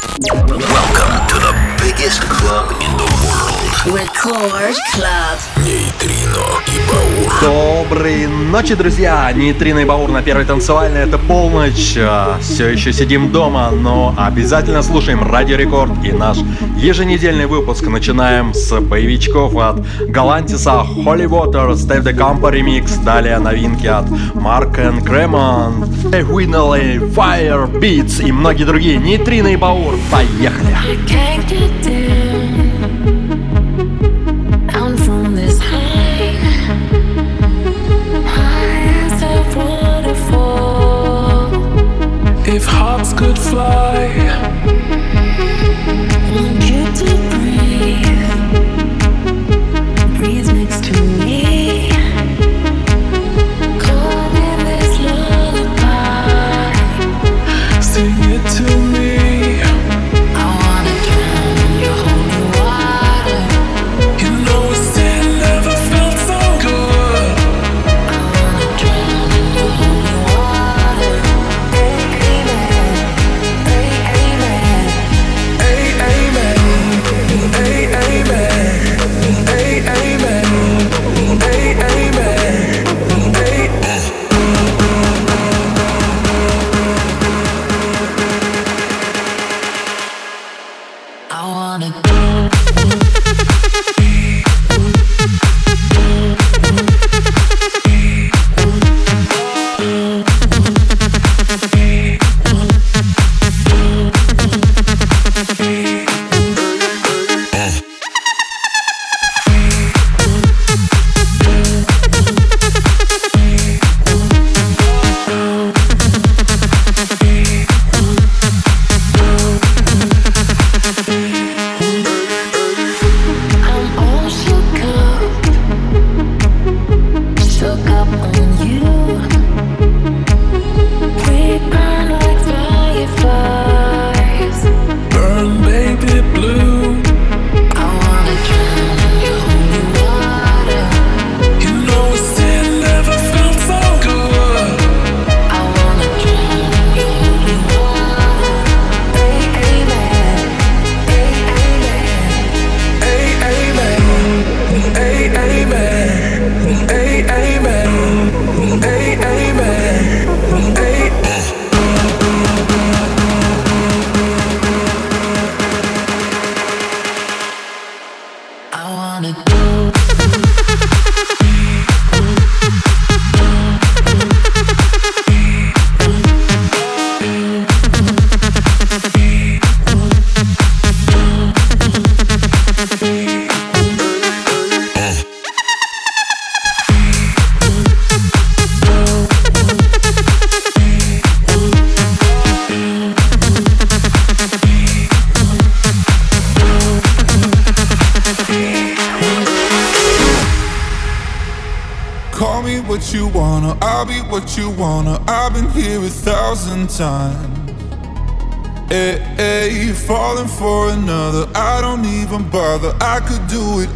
Welcome to the biggest club in the world. Record Club. Нейтрино и Баур. Доброй ночи, друзья! Нейтрино и Баур на первой танцевальной, это полночь. А, Все еще сидим дома, но обязательно слушаем Радио Рекорд и наш еженедельный выпуск. Начинаем с боевичков от Галантиса, Holy Water, Steve the Campo Remix, далее новинки от Mark and Cremon, Winley, Fire, Beats и многие другие. Нейтрино и Баур, поехали! I can't get could fly,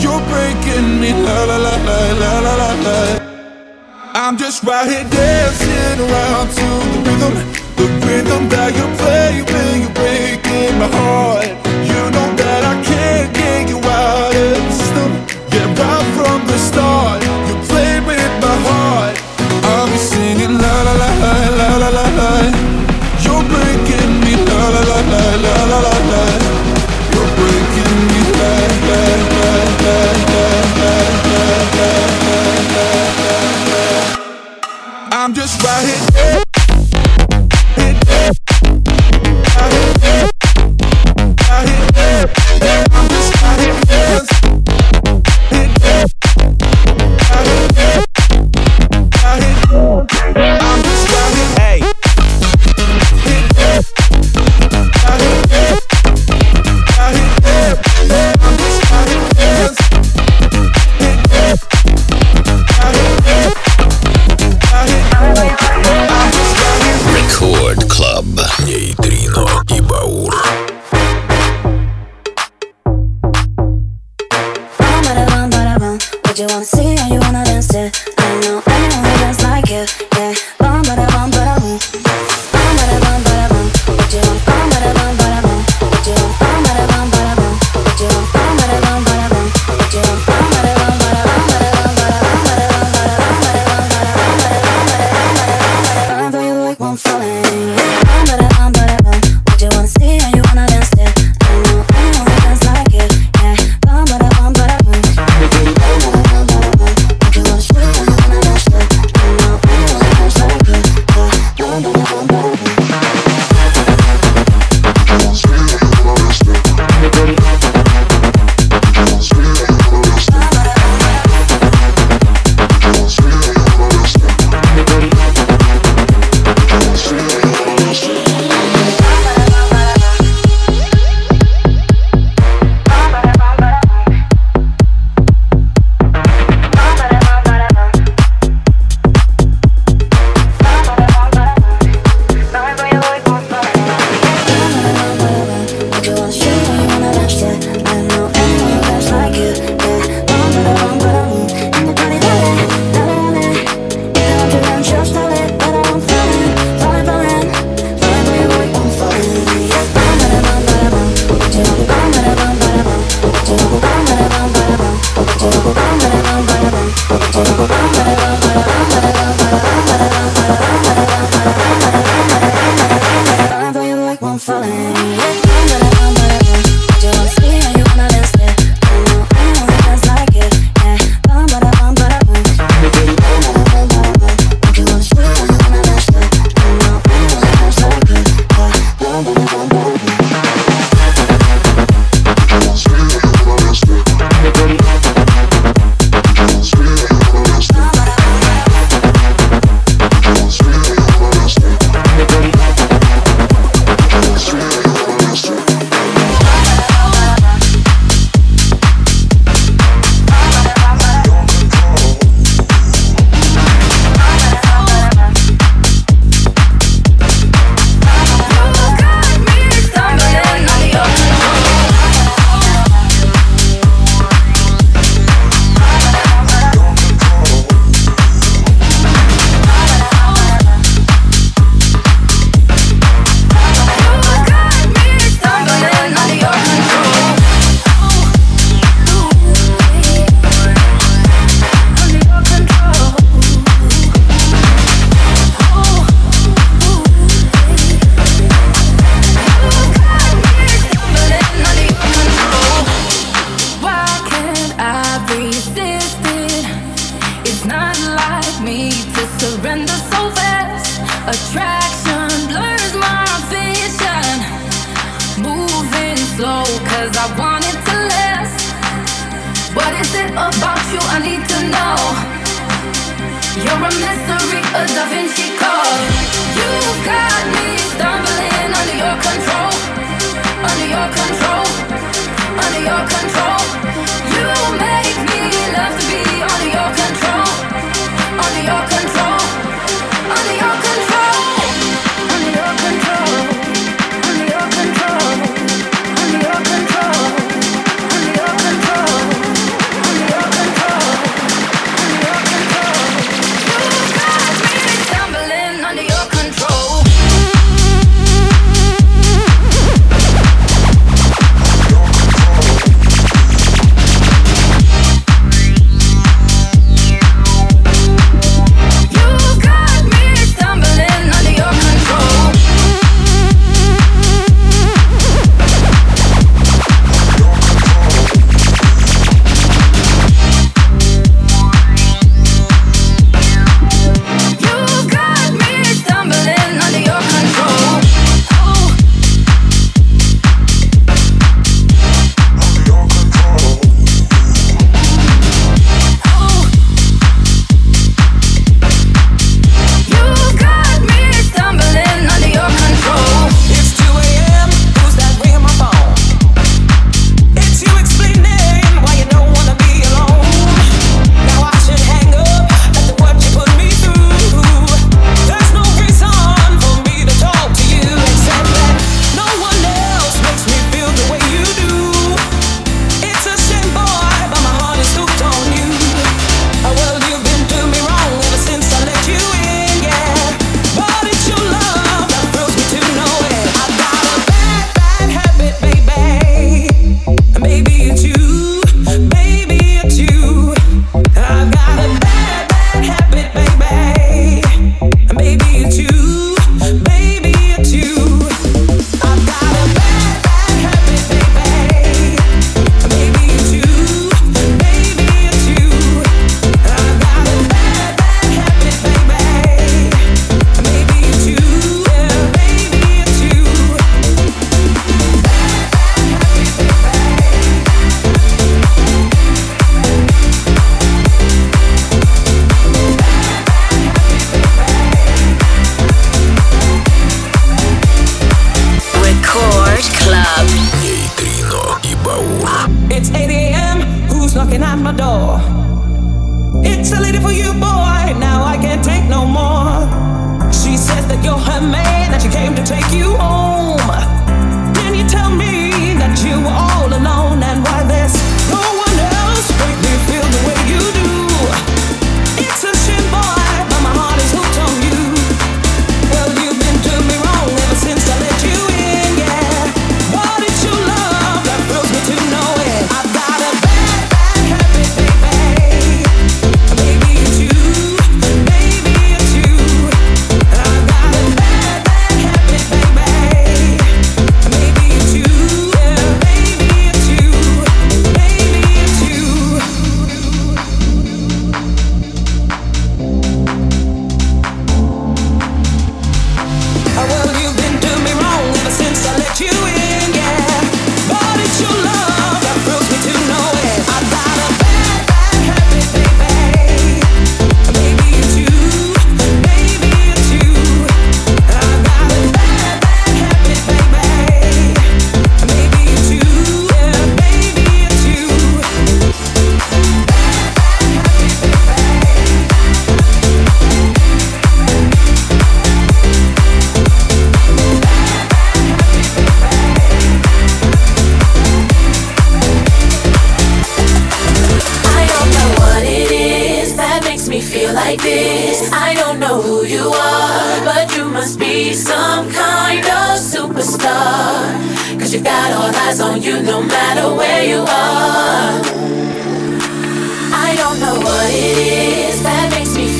You're breaking me la la la la la la la la. I'm just right here dancing around to the rhythm, the rhythm that you play when you're breaking my heart. You know that I can't get you out of the system. Yeah, right from the start, I'm just right here. Right here. Right here. Right here.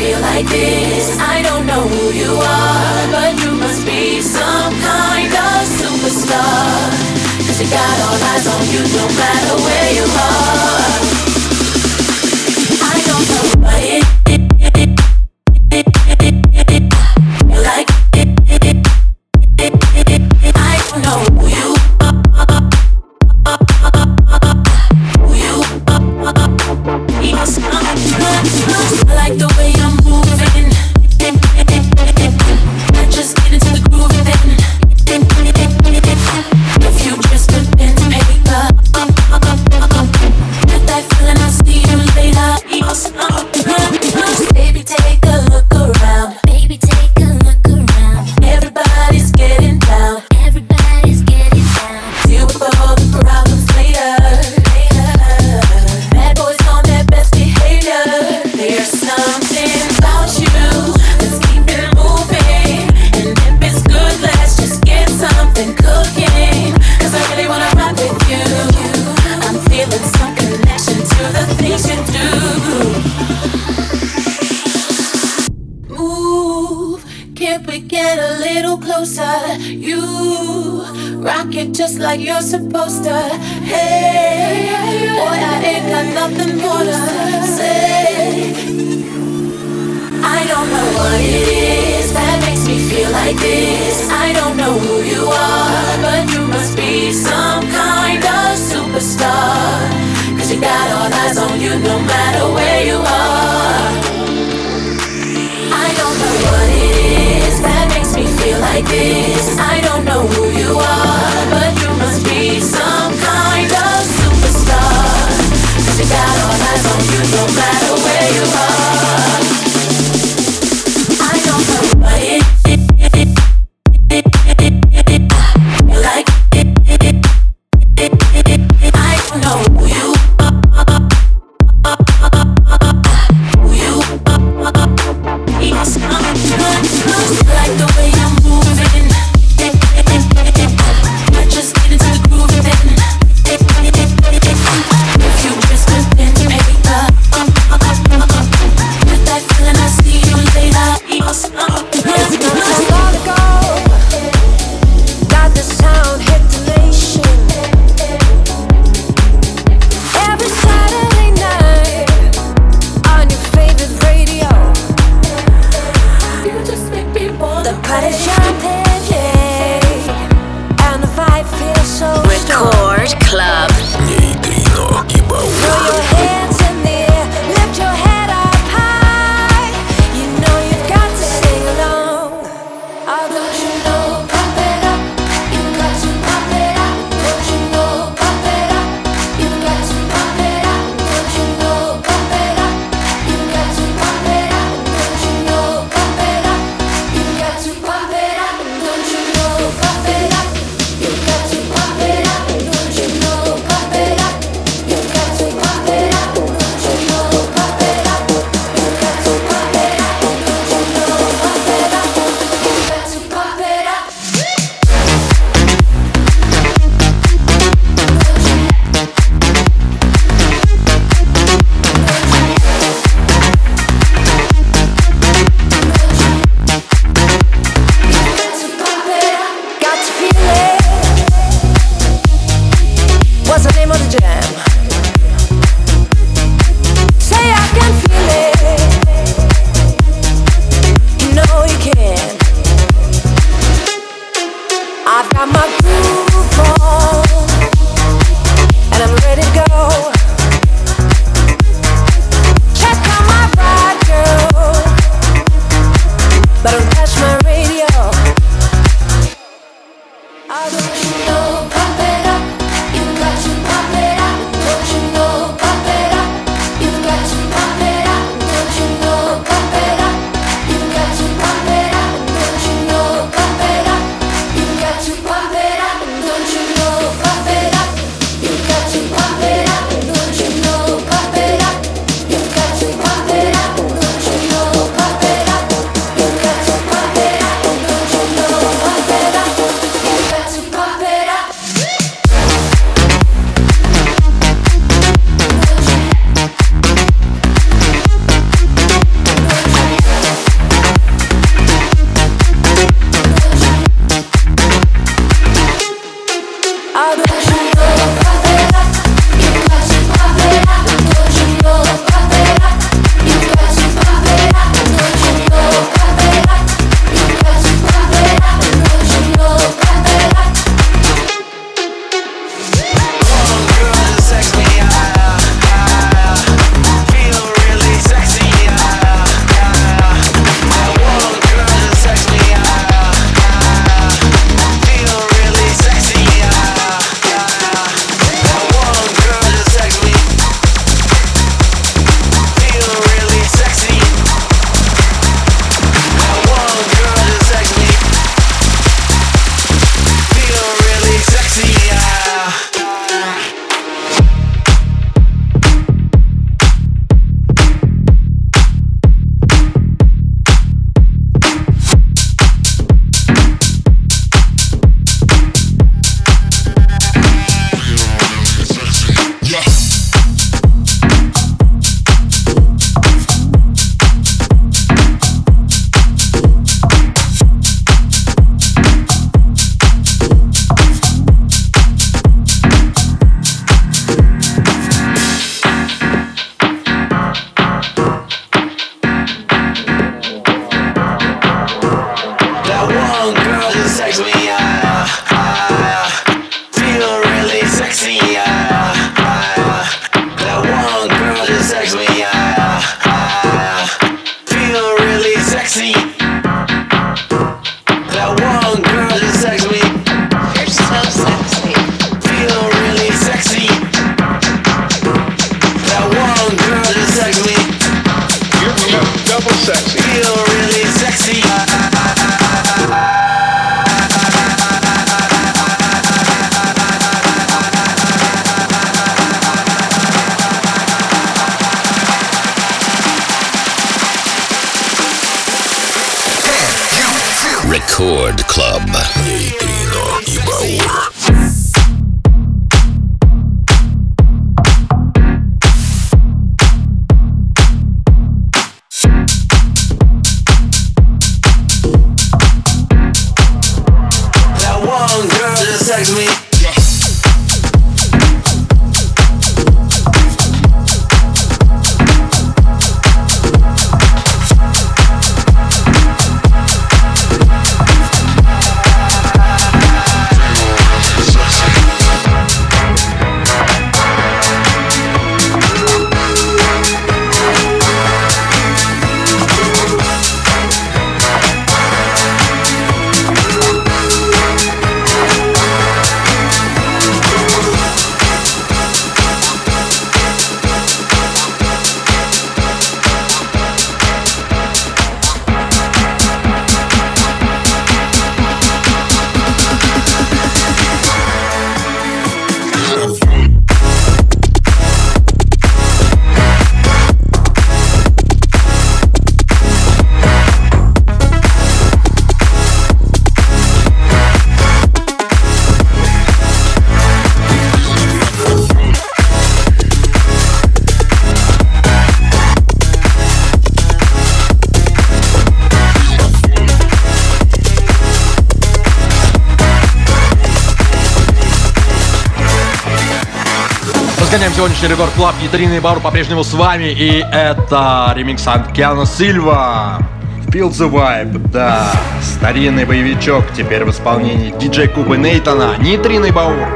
feel like this? I don't know who you are, but you must be some kind of superstar. Cause you got all eyes on you no matter where you are. Сегодняшний рекорд клаб Ядрина Баур по-прежнему с вами. И это ремикс Анкиана Сильва. Feel the Vibe, да. Старинный боевичок теперь в исполнении диджей Кубы Нейтона. Нейтриный Баур.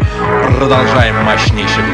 Продолжаем мощнейший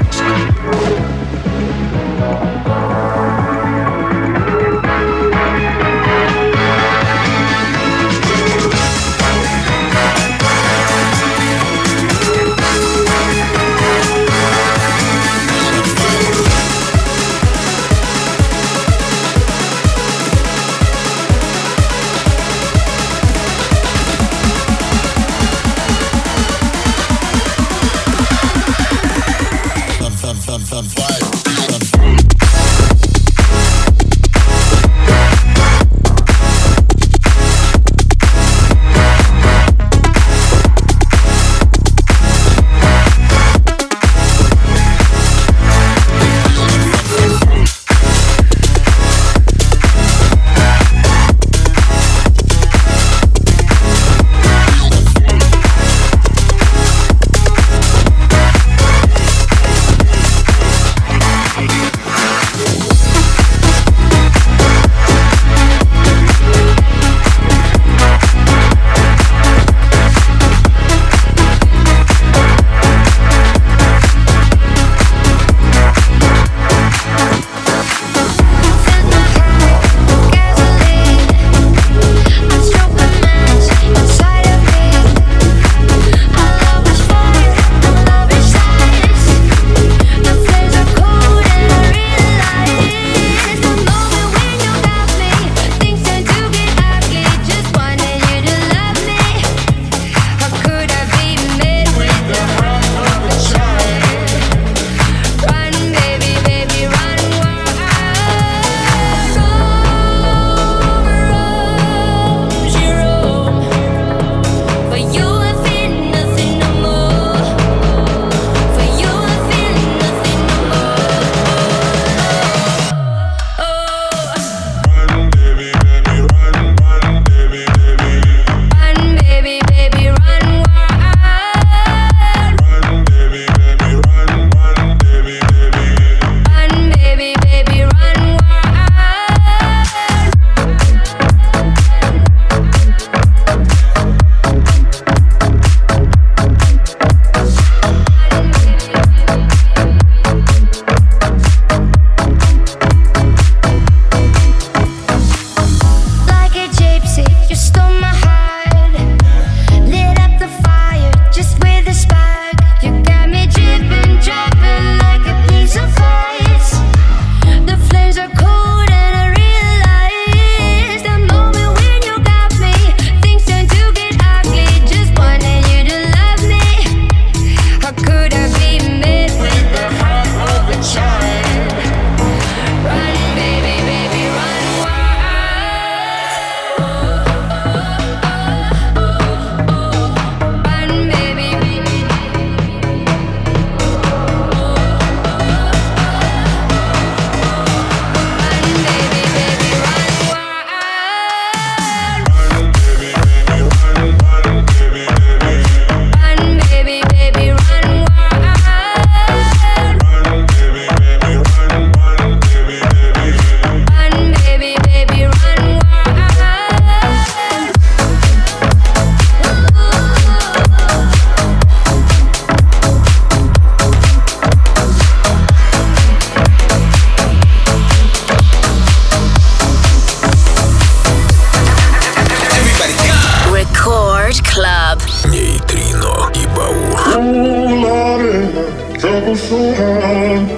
trouble so hard.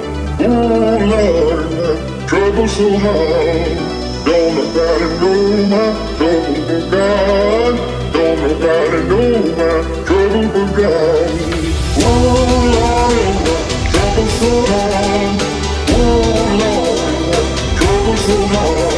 Oh Lord, trouble so hard. Don't nobody know my trouble but God. Don't nobody know my trouble but God. Oh Lord, trouble so hard. Oh Lord, trouble so hard.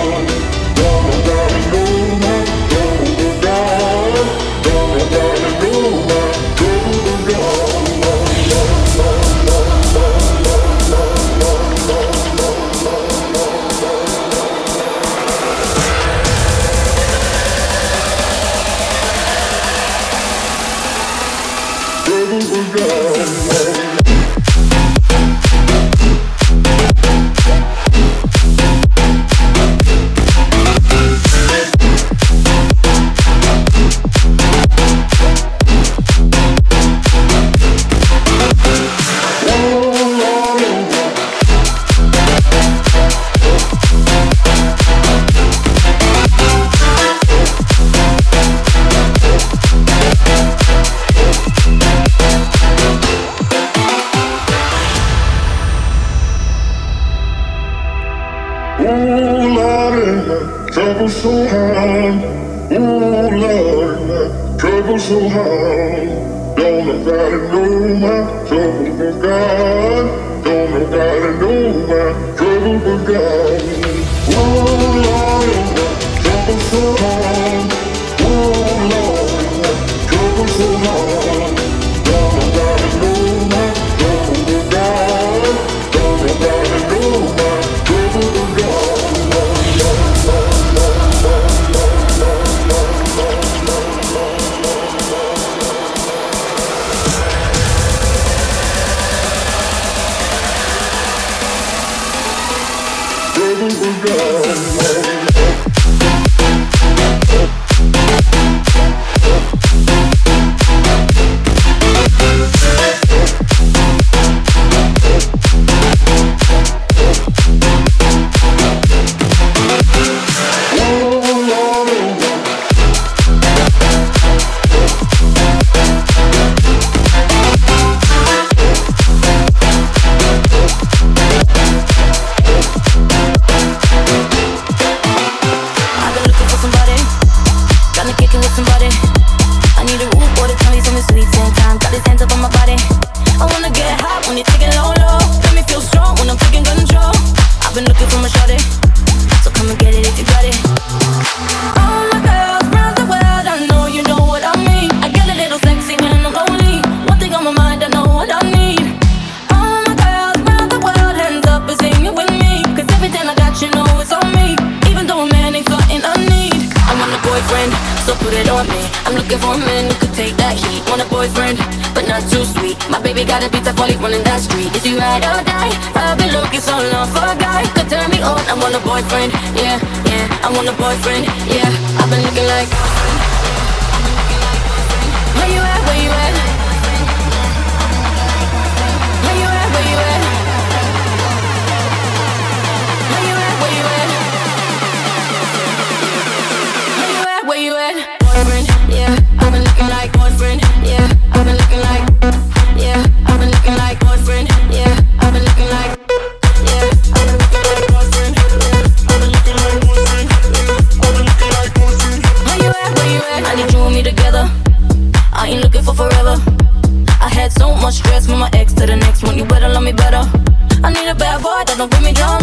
with me, don't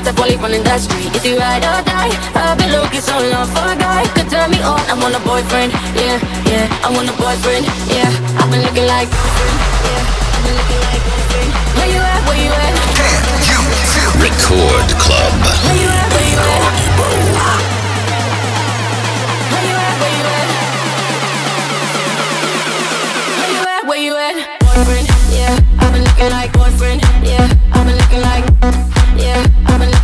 streets, I fall running that street. Is he ride or die? I've been looking so long for a guy could turn me on. I want a boyfriend, yeah, yeah. I want a boyfriend, yeah. I've been looking like looking like boyfriend. Where you at? Where you at? Can you feel? Record Club. Where you at? Where you at? Where you at? Boyfriend, yeah. I've been looking like boyfriend, yeah. I've been looking like, yeah.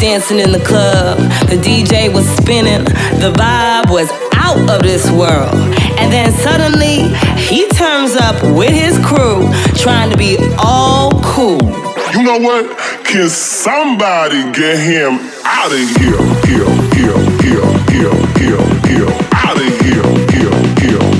Dancing in the club, the DJ was spinning, the vibe was out of this world. And then suddenly, he turns up with his crew, trying to be all cool. You know what? Can somebody get him out of here? Here, here, here, here, here, here. Out of here, here, here,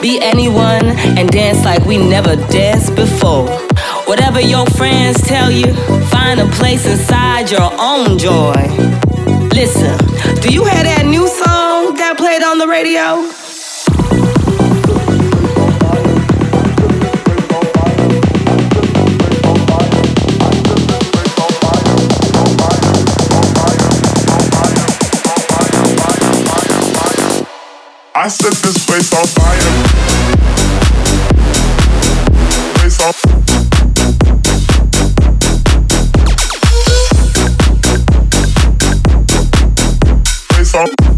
Be anyone and dance like we never danced before. Whatever your friends tell you, find a place inside your own joy. Listen, do you hear that new song that played on the radio? I set this place on fire. Place on. Place on.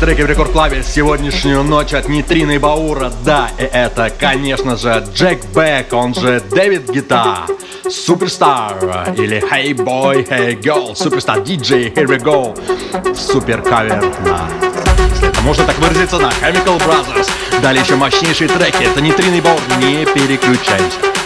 Треки в рекорд клаве сегодняшнюю ночь от Нитрины Баура. Да, и это, конечно же, Джек Бек, он же Дэвид Гита, Суперстар или Hey Boy, Hey Girl, Суперстар DJ, Here We Go. Супер кавер на можно так выразиться, на Chemical Brothers. Далее еще мощнейшие треки. Это Нитрина и Баур. Не переключаемся.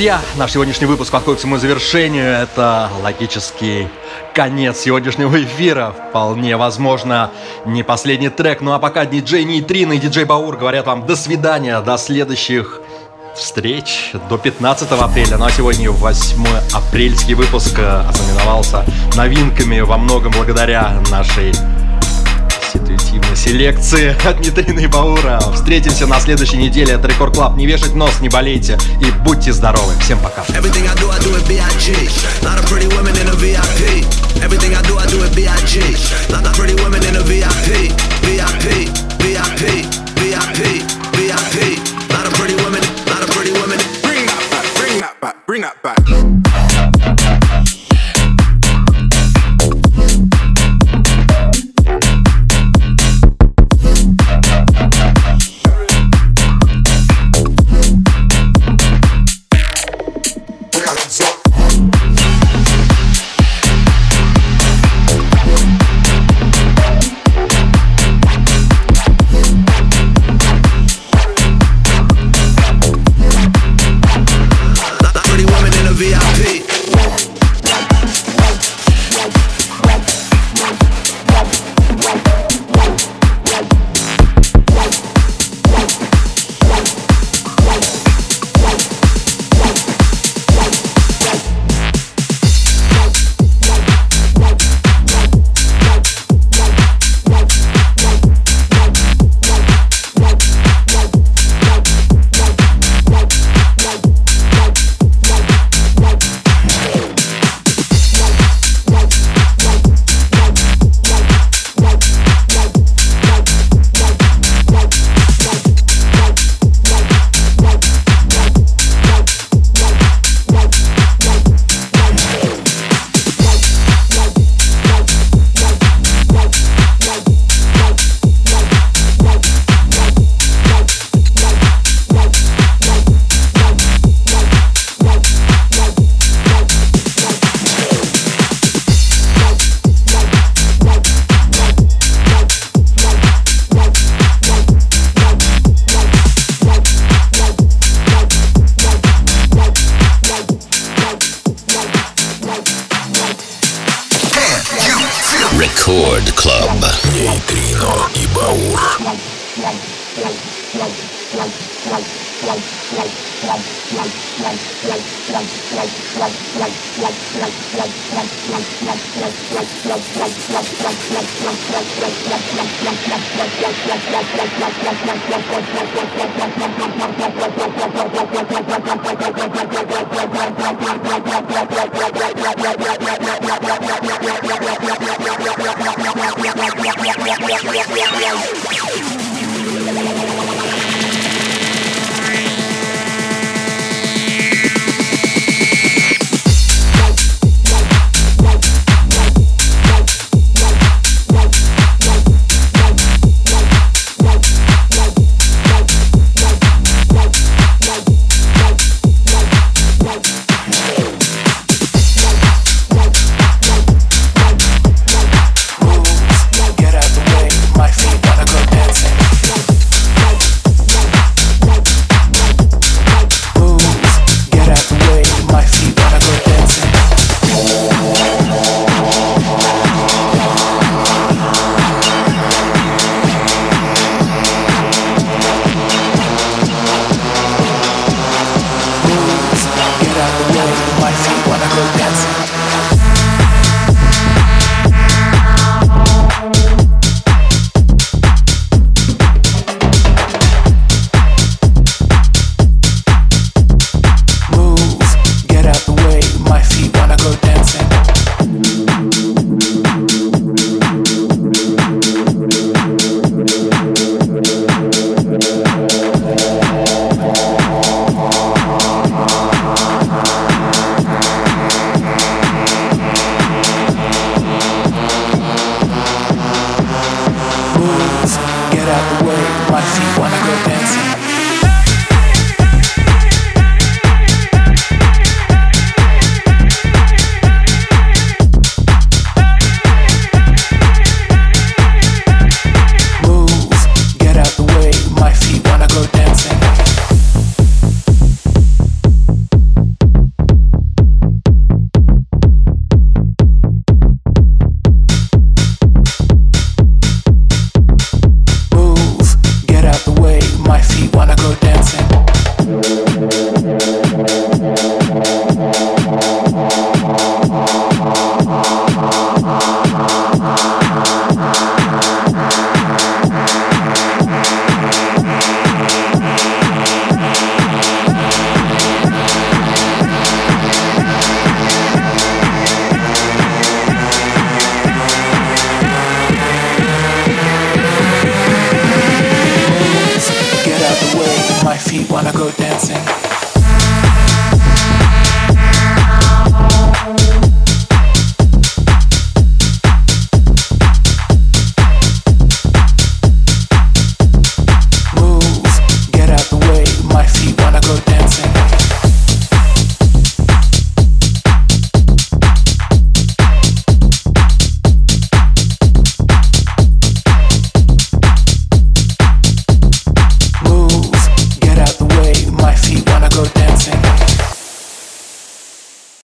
Друзья, наш сегодняшний выпуск подходит к своему завершению. Это логический конец сегодняшнего эфира. Вполне возможно, не последний трек. Ну а пока диджей Нейтрин и диджей Баур говорят вам до свидания, до следующих встреч до 15 апреля. Ну а сегодня 8 апрельский выпуск э, ознаменовался новинками во многом благодаря нашей селекции от Нитрины и Баура. Встретимся на следующей неделе. Это Рекорд Клаб. Не вешать нос, не болейте и будьте здоровы. Всем пока. Everything I do, I do it a VIP. Lot of pretty women in a. VIP, VIP, VIP, Record Club. Нейтрино и Баур. Get out